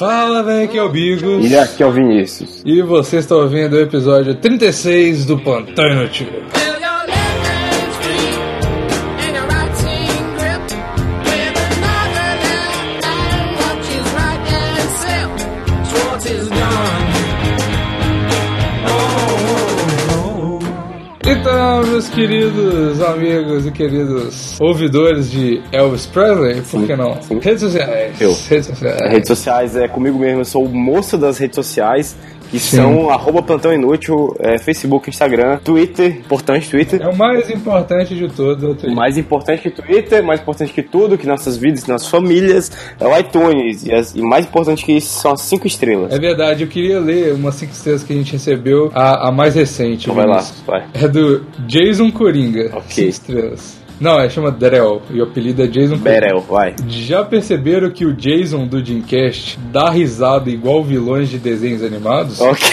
Fala, velho, aqui é o Bigos. E aqui é o Vinícius. E você está ouvindo o episódio 36 do Plantão Inútil. Meus queridos amigos e queridos ouvidores de Elvis Presley, por que não? sim. Redes sociais. Eu. Redes sociais. Redes sociais é comigo mesmo, eu sou o moço das redes sociais, que Sim. são arroba plantão inútil, é, Facebook, Instagram, Twitter, importante Twitter. É o mais importante de tudo. o. Mais importante que Twitter, mais importante que tudo, que nossas vidas, que nossas famílias, é o iTunes. E, as- e mais importante que isso são as cinco estrelas. É verdade, eu queria ler umas 5 estrelas que a gente recebeu, a, a mais recente. Então vai lá, vai. É do Jason Coringa. Ok. 5 estrelas. Não, é chama Drell e o apelido é Jason. Berel, vai. Já perceberam que o Jason do Dreamcast dá risada igual vilões de desenhos animados? Ok.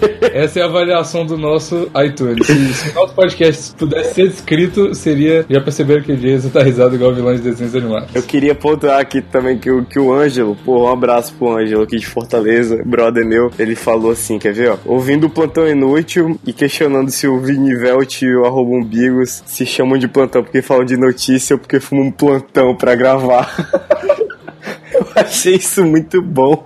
Essa é a avaliação do nosso iTunes. Se, se o nosso podcast pudesse ser descrito, seria. Já perceberam que o Jason dá risada igual vilões de desenhos animados? Eu queria pontuar aqui também que o, que o Ângelo, pô, um abraço pro Ângelo aqui de Fortaleza, brother meu, ele falou assim, quer ver, ó? Ouvindo o Plantão Inútil e questionando se o Vinivelt e o arroba umbigos se chamam de plantão porque falam de notícia ou porque fumam um plantão pra gravar. Eu achei isso muito bom.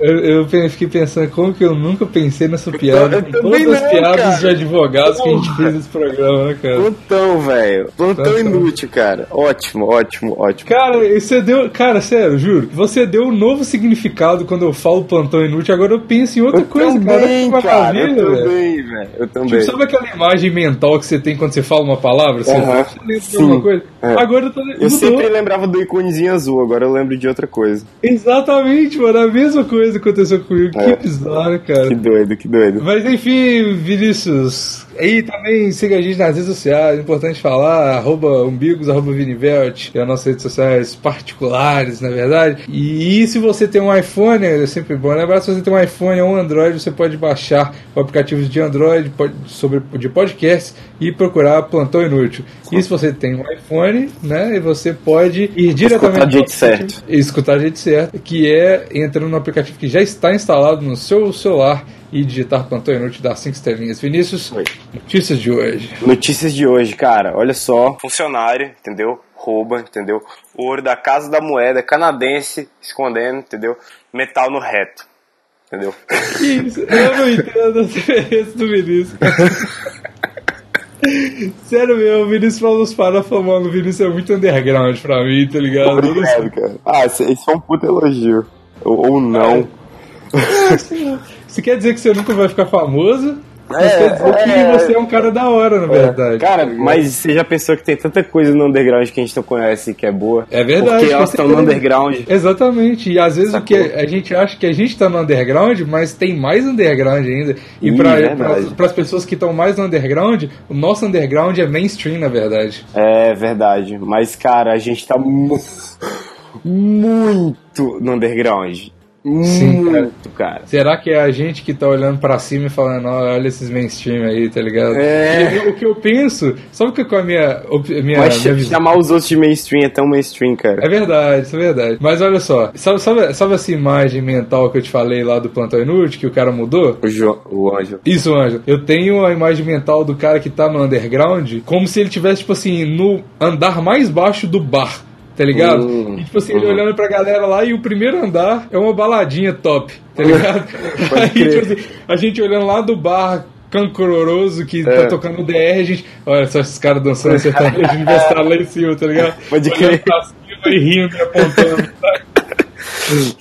Eu, eu fiquei pensando como que eu nunca pensei nessa piada. eu também todas as não, piadas cara. de advogados que a gente Porra. fez nesse programa, né, cara? Plantão, velho. Plantão Plantão. inútil, cara. Ótimo, ótimo, ótimo. Cara, você deu. Cara, sério, juro. Você deu um novo significado quando eu falo plantão inútil. Agora eu penso em outra Eu coisa, também, cara. Cara. Eu também, velho. Eu também. Tipo, sabe aquela imagem mental que você tem quando você fala uma palavra? Você, Aham, você lembra de alguma coisa? É. Agora eu tô. Eu mudou. sempre lembrava do iconezinho azul, agora eu lembro de outra coisa. Exatamente, mano. A mesma coisa aconteceu comigo. É. Que bizarro, cara. Que doido, que doido. Mas enfim, Vinícius. Aí também siga a gente nas redes sociais, é importante falar, arroba umbigos, arroba vinivelt, que é as nossas redes sociais particulares, na verdade. E, se você tem um iPhone, é sempre bom lembrar, se você tem um iPhone ou um Android, você pode baixar o aplicativo de Android pod- sobre, de podcast e procurar Plantão Inútil. E se você tem um iPhone, né, e você pode ir diretamente... jeito pro aplicativo- certo. e escutar do jeito certo, que é entrando no aplicativo que já está instalado no seu celular e digitar Plantão Inútil das 5 estrelinhas. Vinícius, Oi. notícias de hoje. Notícias de hoje, cara. Olha só. Funcionário, entendeu? Rouba, entendeu? Ouro da Casa da Moeda canadense escondendo, entendeu? Metal no reto. Entendeu? Isso? Eu não entendo a diferença do Vinícius. Sério mesmo, o Vinícius falou os parafamando. O Vinícius é muito underground pra mim, tá ligado? Obrigado, cara. Ah, esse é um puto elogio. Ou, ou não. Isso quer dizer que você nunca vai ficar famoso? Mas É, quer dizer que é. você é um cara da hora, na verdade. Cara, mas você já pensou que tem tanta coisa no underground que a gente não conhece que é boa? É verdade, Porque elas estão no underground. Exatamente, e às vezes o que Sacou? a gente acha que a gente tá no underground, mas tem mais underground ainda. E Ih, para verdade. as pessoas que estão mais no underground, o nosso underground é mainstream, na verdade. É verdade. Mas, cara, a gente tá mu muito no underground. Sim, cara. muito, cara. Será que é a gente que tá olhando pra cima e falando, "Ó, olha esses mainstream aí, tá ligado? É. O que eu penso, sabe que com a minha, minha, Mas minha chamar os outros de mainstream é tão mainstream, cara. É verdade, isso é verdade. Mas olha só, sabe, sabe, sabe essa imagem mental que eu te falei lá do Plantão Inútil, que o cara mudou? O, jo o Anjo. Isso, Anjo. Eu tenho a imagem mental do cara que tá no underground como se ele tivesse, tipo assim, no andar mais baixo do bar. Tá ligado? Hum, e, tipo assim, ele uhum. olhando pra galera lá e o primeiro andar é uma baladinha top, tá ligado? Pode Aí, tipo assim, a gente olhando lá do bar cancororoso que É. tá tocando DR, a gente. Olha só esses caras dançando sertanejo universitário lá em cima, tá ligado? Pode crer. pra cima e rindo e apontando.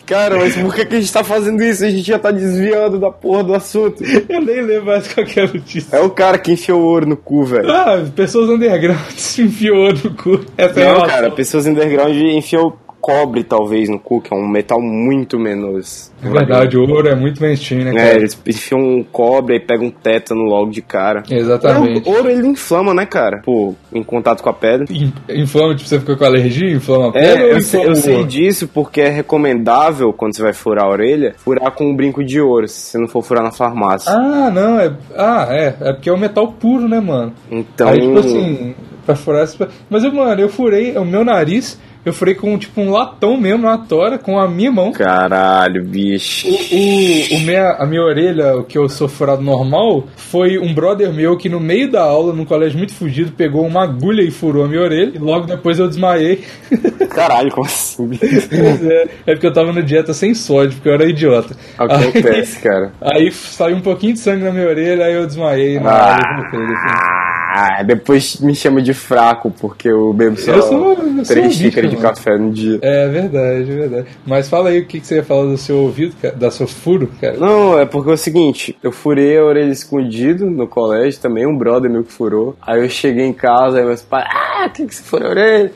Cara, mas por que, que a gente tá fazendo isso? A gente já tá desviando da porra do assunto. Eu nem lembro mais qualquer notícia. É o cara que enfiou o ouro no cu, velho. Ah, pessoas underground enfiou no cu. Essa é a Não, relação. cara, pessoas underground enfiam cobre, talvez, no cu, que é um metal muito menos. É verdade, o ouro é muito mainstream, né, É, cara? eles enfiam um cobre e pegam um tétano logo de cara. Exatamente. É, o ouro ele inflama, né, cara? Pô, em contato com a pedra. In- Inflama, tipo, você fica com alergia, inflama a É, pele ou eu sei, eu sei disso porque é recomendável, quando você vai furar a orelha, furar com um brinco de ouro, se você não for furar na farmácia. Ah, não, é. Ah, é. É porque é um metal puro, né, mano? Então. Aí, tipo assim, pra furar. Mas, mano, eu furei o meu nariz, Eu furei com tipo um latão mesmo na tora, com a minha mão. Caralho, bicho. O, o minha, a minha orelha, o que eu sou furado normal, foi um brother meu que no meio da aula, num colégio muito fugido, pegou uma agulha e furou a minha orelha. E logo depois eu desmaiei. Caralho, como assim? é, é porque eu tava na dieta sem sódio, porque eu era idiota. Acontece, cara. Aí saiu um pouquinho de sangue na minha orelha, aí eu desmaiei na Ah. aula. Ah, depois me chama de fraco, porque eu bebo só Eu sou- eu três xícaras de café no dia. É verdade, é verdade. Mas fala aí o que, que você ia falar do seu ouvido, cara, da seu furo, cara. Não, é porque é o seguinte, eu furei a orelha escondido no colégio também, um brother meu que furou. Aí eu cheguei em casa, aí meus pais, ah, tem que você furou a orelha?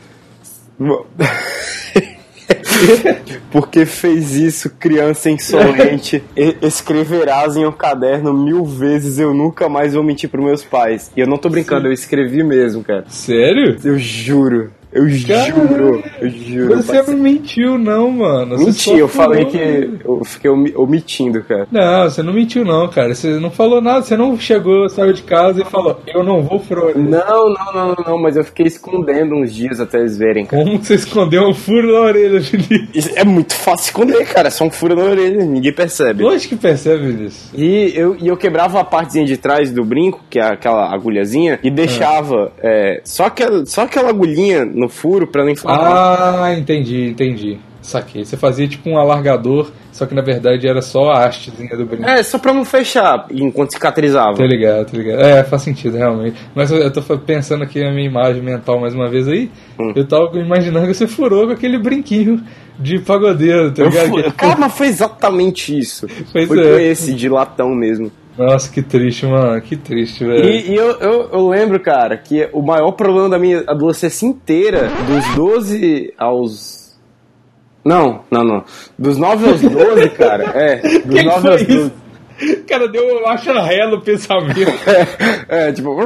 Bom, Porque fez isso, criança insolente. Escreverás em um caderno mil vezes, eu nunca mais vou mentir pros meus pais. E eu não tô brincando, eu escrevi mesmo, cara. Sério? Eu juro. Eu juro. Eu juro. Você não mentiu, não, mano. Você Menti, eu falei que. Eu fiquei omi- omitindo, cara. Não, você não mentiu, não, cara. Você não falou nada. Você não chegou, saiu de casa e falou: Eu não vou orelha." Não, não, não, não, mas eu fiquei escondendo uns dias até eles verem, cara. Como você escondeu um furo na orelha, Felipe? É muito fácil esconder, cara. É só um furo na orelha, ninguém percebe. Lógico que percebe isso. E eu, e eu quebrava a partezinha de trás do brinco, que é aquela agulhazinha, e deixava é, só, aquela, só aquela agulhinha no furo pra não inflamar. Ah, entendi, entendi. Saquei. Você fazia tipo um alargador, só que na verdade era só a hastezinha do brinco. É, só pra não fechar enquanto cicatrizava. Tô ligado, tô ligado. É, faz sentido, realmente. Mas eu, tô pensando aqui na minha imagem mental mais uma vez aí. Hum. Eu tava imaginando que você furou com aquele brinquinho de pagodeiro, tá ligado? Que- Cara, mas foi exatamente isso. Pois foi é. com esse de latão mesmo. Nossa, que triste, mano. Que triste, velho. E, e eu, eu, eu lembro, cara, que o maior problema da minha adolescência inteira, dos 12 aos. Não, não, não. Dos 9 aos 12, cara, é. Dos Quem 9 foi aos isso? 12. Cara, deu um acharré no pensamento. É, tipo.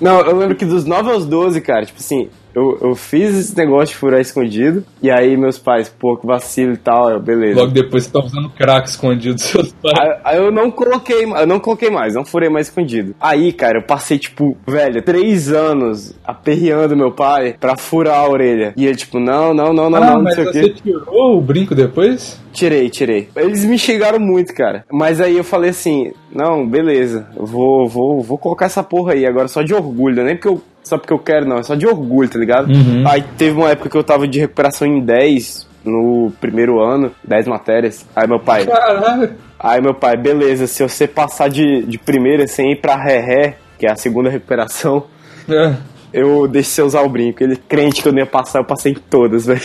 Não, eu lembro que dos 9 aos 12, cara, tipo assim, eu, eu fiz esse negócio de furar escondido, e aí meus pais, pô, que vacilo e tal, eu, beleza. Logo depois você tá usando crack escondido dos seus pais. Aí, aí eu não coloquei, eu não coloquei mais, não furei mais escondido. Aí, cara, eu passei, tipo, velho, três anos aperreando meu pai pra furar a orelha. E ele, tipo, não, não, não, não, Ah, não, não sei o você quê. tirou o brinco depois? Tirei, tirei. Eles me xingaram muito, cara. Mas aí eu falei assim, não, beleza, vou, vou, vou colocar essa porra aí, agora só de orgulho, é nem porque eu, só porque eu quero, não, é só de orgulho, tá ligado? Uhum. Aí teve uma época que eu tava de recuperação em 10 no primeiro ano, 10 matérias. Aí meu pai, Caralho. Aí meu pai, beleza, se você passar de, de primeira sem ir pra ré-ré, que é a segunda recuperação, É. eu deixo você usar o brinco. Ele crente que eu não ia passar, eu passei em todas, velho.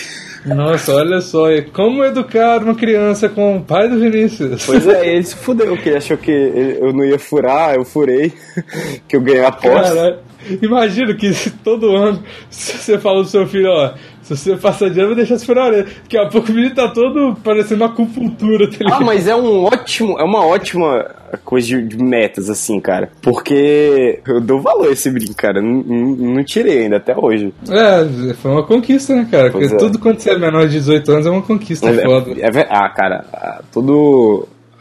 Nossa, olha só. e Como educar uma criança com o pai do Vinícius? Pois é, ele se fudeu, que ele achou que eu não ia furar, eu furei, que eu ganhei a aposta. Caralho. Imagina que todo ano você fala pro seu filho, ó, se você passar eu vou deixar a orelha. Daqui a pouco o menino tá todo parecendo uma acupuntura, tá Ah, mas é um ótimo, é uma ótima coisa de, de metas, assim, cara. Porque eu dou valor a esse brinco, cara. Não, não- não tirei ainda até hoje. É, foi uma conquista, né, cara? Pois Porque é. tudo quando você é menor de 18 anos é uma conquista É, foda. é ah, cara, ah,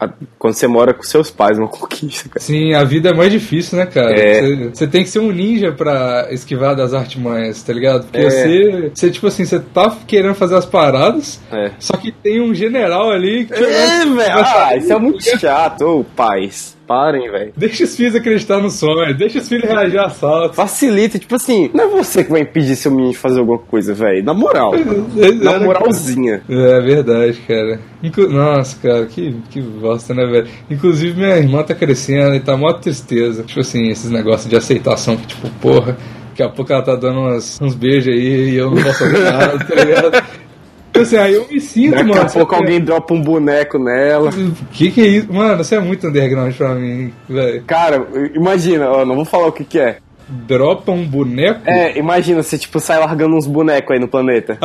ah, Quando você mora com seus pais, uma conquista, cara. Sim, a vida é mais difícil, né, cara? É. Você, você tem que ser um ninja pra esquivar das artimanhas, tá ligado? Porque É. você, você, tipo assim, você tá querendo fazer as paradas, É. só que tem um general ali que. É, velho. Ah, isso é muito chato. Ô, pais, parem, velho. Deixa os filhos acreditar no sonho, deixa os filhos reagir a assalto. Facilita, tipo assim, não é você que vai impedir seu menino de fazer alguma coisa, velho. Na moral. Na moralzinha. É verdade, cara. Inclu- Nossa, cara, que, que bosta, né, velho? Inclusive, minha irmã tá crescendo e tá mó tristeza. Tipo assim, esses negócios de aceitação que, tipo, porra, daqui a pouco ela tá dando umas- uns beijos aí e eu não posso nada, tá ligado? Tipo assim, aí eu me sinto, Daqui mano. a pouco alguém dropa um boneco nela. Que que é isso? Mano, você é muito underground pra mim, velho. Cara, imagina, ó, não vou falar o que que é. Dropa um boneco? É, imagina, você tipo sai largando uns bonecos aí no planeta.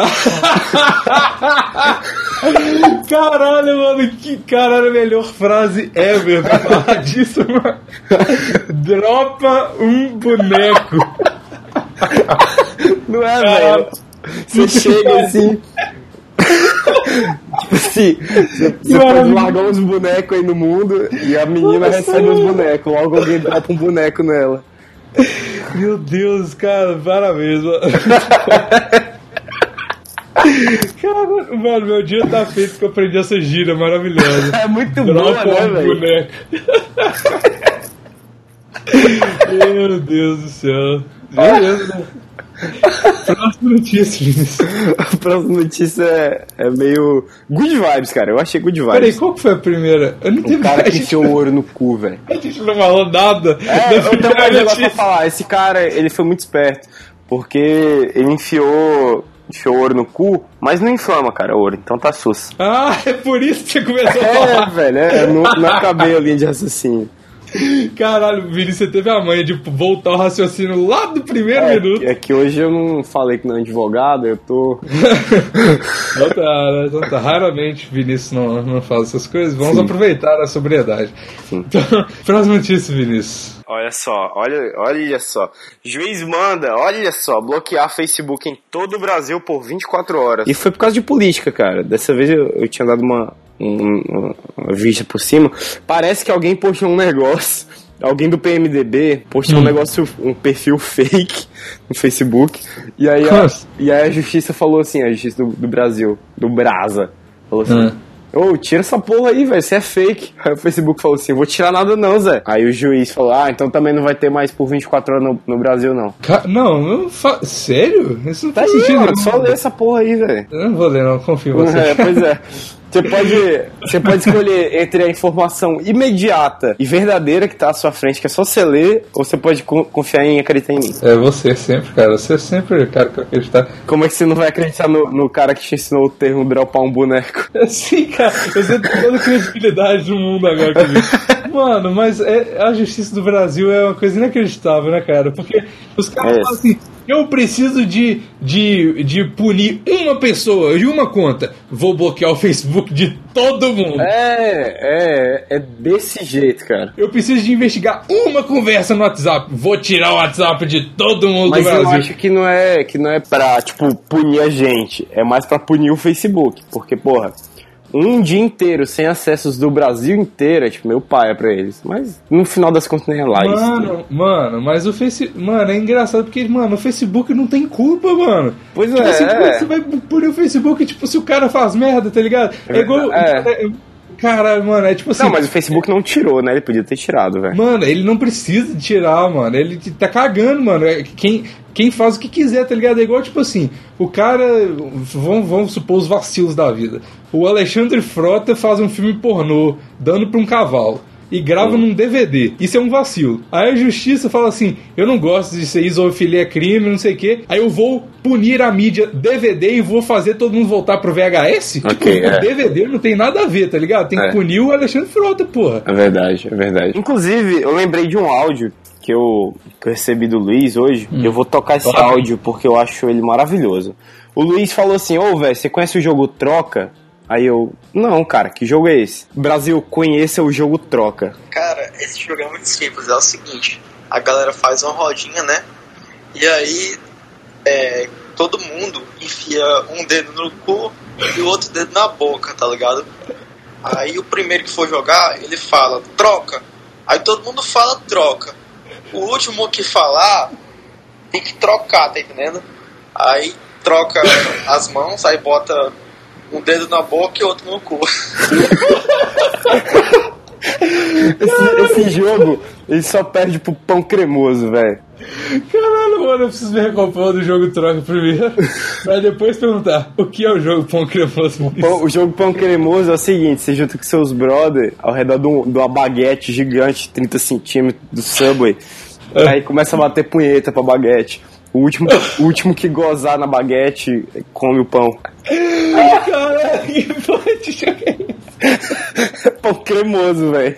Caralho, mano, que caralho, a melhor frase ever pra falar disso, mano. Dropa um boneco. Não é, velho? Você chega assim. Tipo assim, você, você pode largar uns bonecos aí no mundo e a menina recebe os bonecos. Logo alguém dropa um boneco nela. Meu Deus, cara, parabéns, mano. Cara, mano, meu dia tá feito que eu aprendi essa gira maravilhosa. É muito boa, Dropa né, um velho? boneco. Meu Deus do céu. Beleza, né? Próxima notícia, Vinícius. A próxima notícia é, é meio. Good vibes, cara. Eu achei good Peraí, vibes. qual que foi a primeira? Eu não O entendi. cara a, que enfiou o ouro no cu, velho. a gente não falou nada. É, eu tenho mais negócio pra falar. Esse cara, ele foi muito esperto. Porque ele enfiou, enfiou ouro no cu, mas não inflama, cara, ouro. Então tá sus. Ah, é por isso que você começou a É, falar. velho, é, eu não, não acabei a linha de raciocínio. Caralho, Vinícius, você teve a manha de voltar o raciocínio lá do primeiro É, minuto. é que hoje eu não falei que não é advogado, eu tô. Então tá, né? Então tá. Raramente Vinícius não, não fala essas coisas. Vamos aproveitar a sobriedade. Então, próxima notícia, Vinícius. Olha só, olha, olha só. Juiz manda, olha só, bloquear Facebook em todo o Brasil por 24 horas. E foi por causa de política, cara. Dessa vez eu, eu tinha dado uma, um- uma, vista por cima. Parece que alguém postou um negócio. Alguém do PMDB postou um negócio, um perfil fake no Facebook. E aí, a, Nossa. e aí a justiça falou assim, a justiça do, do Brasil, do Brasa, falou assim. Ah. Ô, tira essa porra aí, velho, você é fake. Aí o Facebook falou assim, vou tirar nada não, Zé. Aí o juiz falou, ah, então também não vai ter mais por 24 horas no, no Brasil, não. Ca- Não, não fa... sério? Isso não Tá faz aí, sentido. mano, só lê essa porra aí, velho. Eu não vou ler, não, confio em você. É, pois é. Você pode, você pode escolher entre a informação imediata e verdadeira que tá à sua frente, que é só você ler, ou você pode co- confiar em acreditar em mim. É você sempre, cara. Você sempre, cara, que eu acreditar. Como é que você não vai acreditar no, no cara que te ensinou o termo dropar um boneco? Sim, cara, você tem toda a credibilidade do mundo agora comigo. Mano, mas é, a justiça do Brasil é uma coisa inacreditável, né, cara? Porque os caras É. falam assim: eu preciso de, de, de punir uma pessoa de uma conta. Vou bloquear o Facebook de todo mundo. É, é, é desse jeito, cara. Eu preciso de investigar uma conversa no WhatsApp. Vou tirar o WhatsApp de todo mundo Mas do eu Brasil. acho que não é que não é pra, tipo, punir a gente. É mais pra punir o Facebook. Porque, porra, um dia inteiro sem acessos do Brasil inteiro é, tipo, meu pai é pra eles. Mas no final das contas nem é lá isso. Mano, mano, mas o Facebook. Mano, é engraçado porque, mano, o Facebook não tem culpa, mano. Pois Tipo é, assim, é. você vai punir o Facebook, tipo, se o cara faz merda, tá ligado? É igual. É. Caralho, mano, é tipo assim. Não, mas o Facebook não tirou, né? Ele podia ter tirado, velho. Mano, ele não precisa tirar, mano. Ele tá cagando, mano. É Quem, quem faz o que quiser, tá ligado? É igual, tipo assim, o cara. Vamos, vamos supor os vacilos da vida. O Alexandre Frota faz um filme pornô dando pra um cavalo. E grava num DVD. Isso é um vacilo. Aí a justiça fala assim: eu não gosto de ser isofilia é crime, não sei o quê. Aí eu vou punir a mídia DVD e vou fazer todo mundo voltar pro VHS? Ok, tipo, é. o DVD não tem nada a ver, tá ligado? Tem É. que punir o Alexandre Frota, porra. É verdade, é verdade. Inclusive, eu lembrei de um áudio que eu, que eu recebi do Luiz hoje. Eu vou tocar esse Claro. áudio porque eu acho ele maravilhoso. O Luiz falou assim: Ô, velho, você conhece o jogo Troca? Aí eu, não, cara, que jogo é esse? Brasil, conheça o jogo Troca. Cara, esse jogo é muito simples. É o seguinte: a galera faz uma rodinha, né? E aí é, todo mundo enfia um dedo no cu e o outro dedo na boca, tá ligado? Aí o primeiro que for jogar, ele fala troca. Aí todo mundo fala troca. O último que falar tem que trocar, tá entendendo? Aí troca as mãos, aí bota um dedo na boca e outro no cu. Esse, esse jogo, ele só perde pro pão cremoso, velho. Caralho, mano, eu preciso me recompor do jogo troca primeiro. pra depois perguntar o que é o jogo pão cremoso. Pão- O jogo pão cremoso é o seguinte: você junta com seus brother ao redor de, um- de uma baguete gigante, 30 centímetros do Subway, aí começa a bater punheta pra baguete. O último, o último que gozar na baguete come o pão. Jogo é pão cremoso, velho.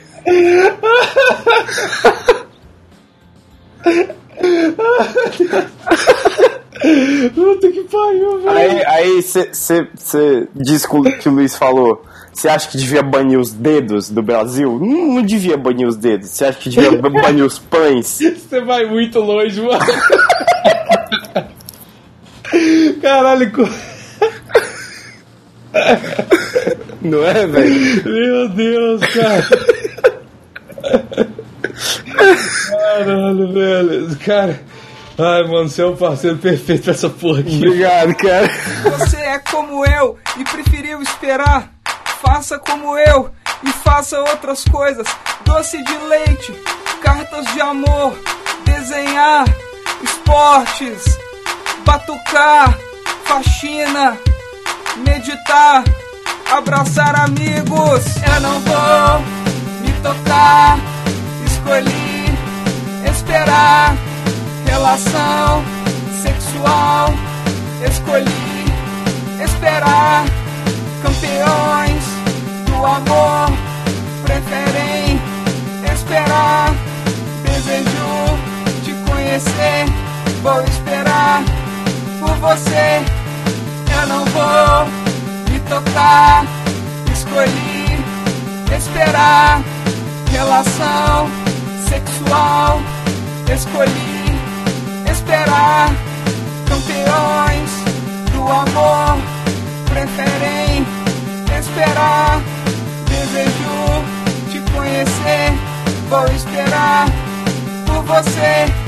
Puta que pariu, velho. Aí você diz que o que o Luiz falou. Você acha que devia banir os dedos do Brasil? Não, não devia banir os dedos. Você acha que devia banir os pães? Você vai muito longe, mano. Caralho, co- Não é, velho? meu Deus, cara. Caralho, velho. Cara. Ai, mano, você é um parceiro perfeito pra essa porra aqui. Obrigado, cara. Você é como eu e preferiu esperar. Faça como eu e faça outras coisas. Doce de leite, cartas de amor, desenhar, esportes, batucar, faxina, meditar, abraçar amigos. Eu não vou me tocar, escolhi esperar, relação sexual, escolhi esperar, campeões do amor preferem esperar, desejo te conhecer, vou esperar por você. Não vou me tocar, escolhi esperar, relação sexual, escolhi esperar, campeões do amor preferem esperar, desejo te conhecer, vou esperar por você.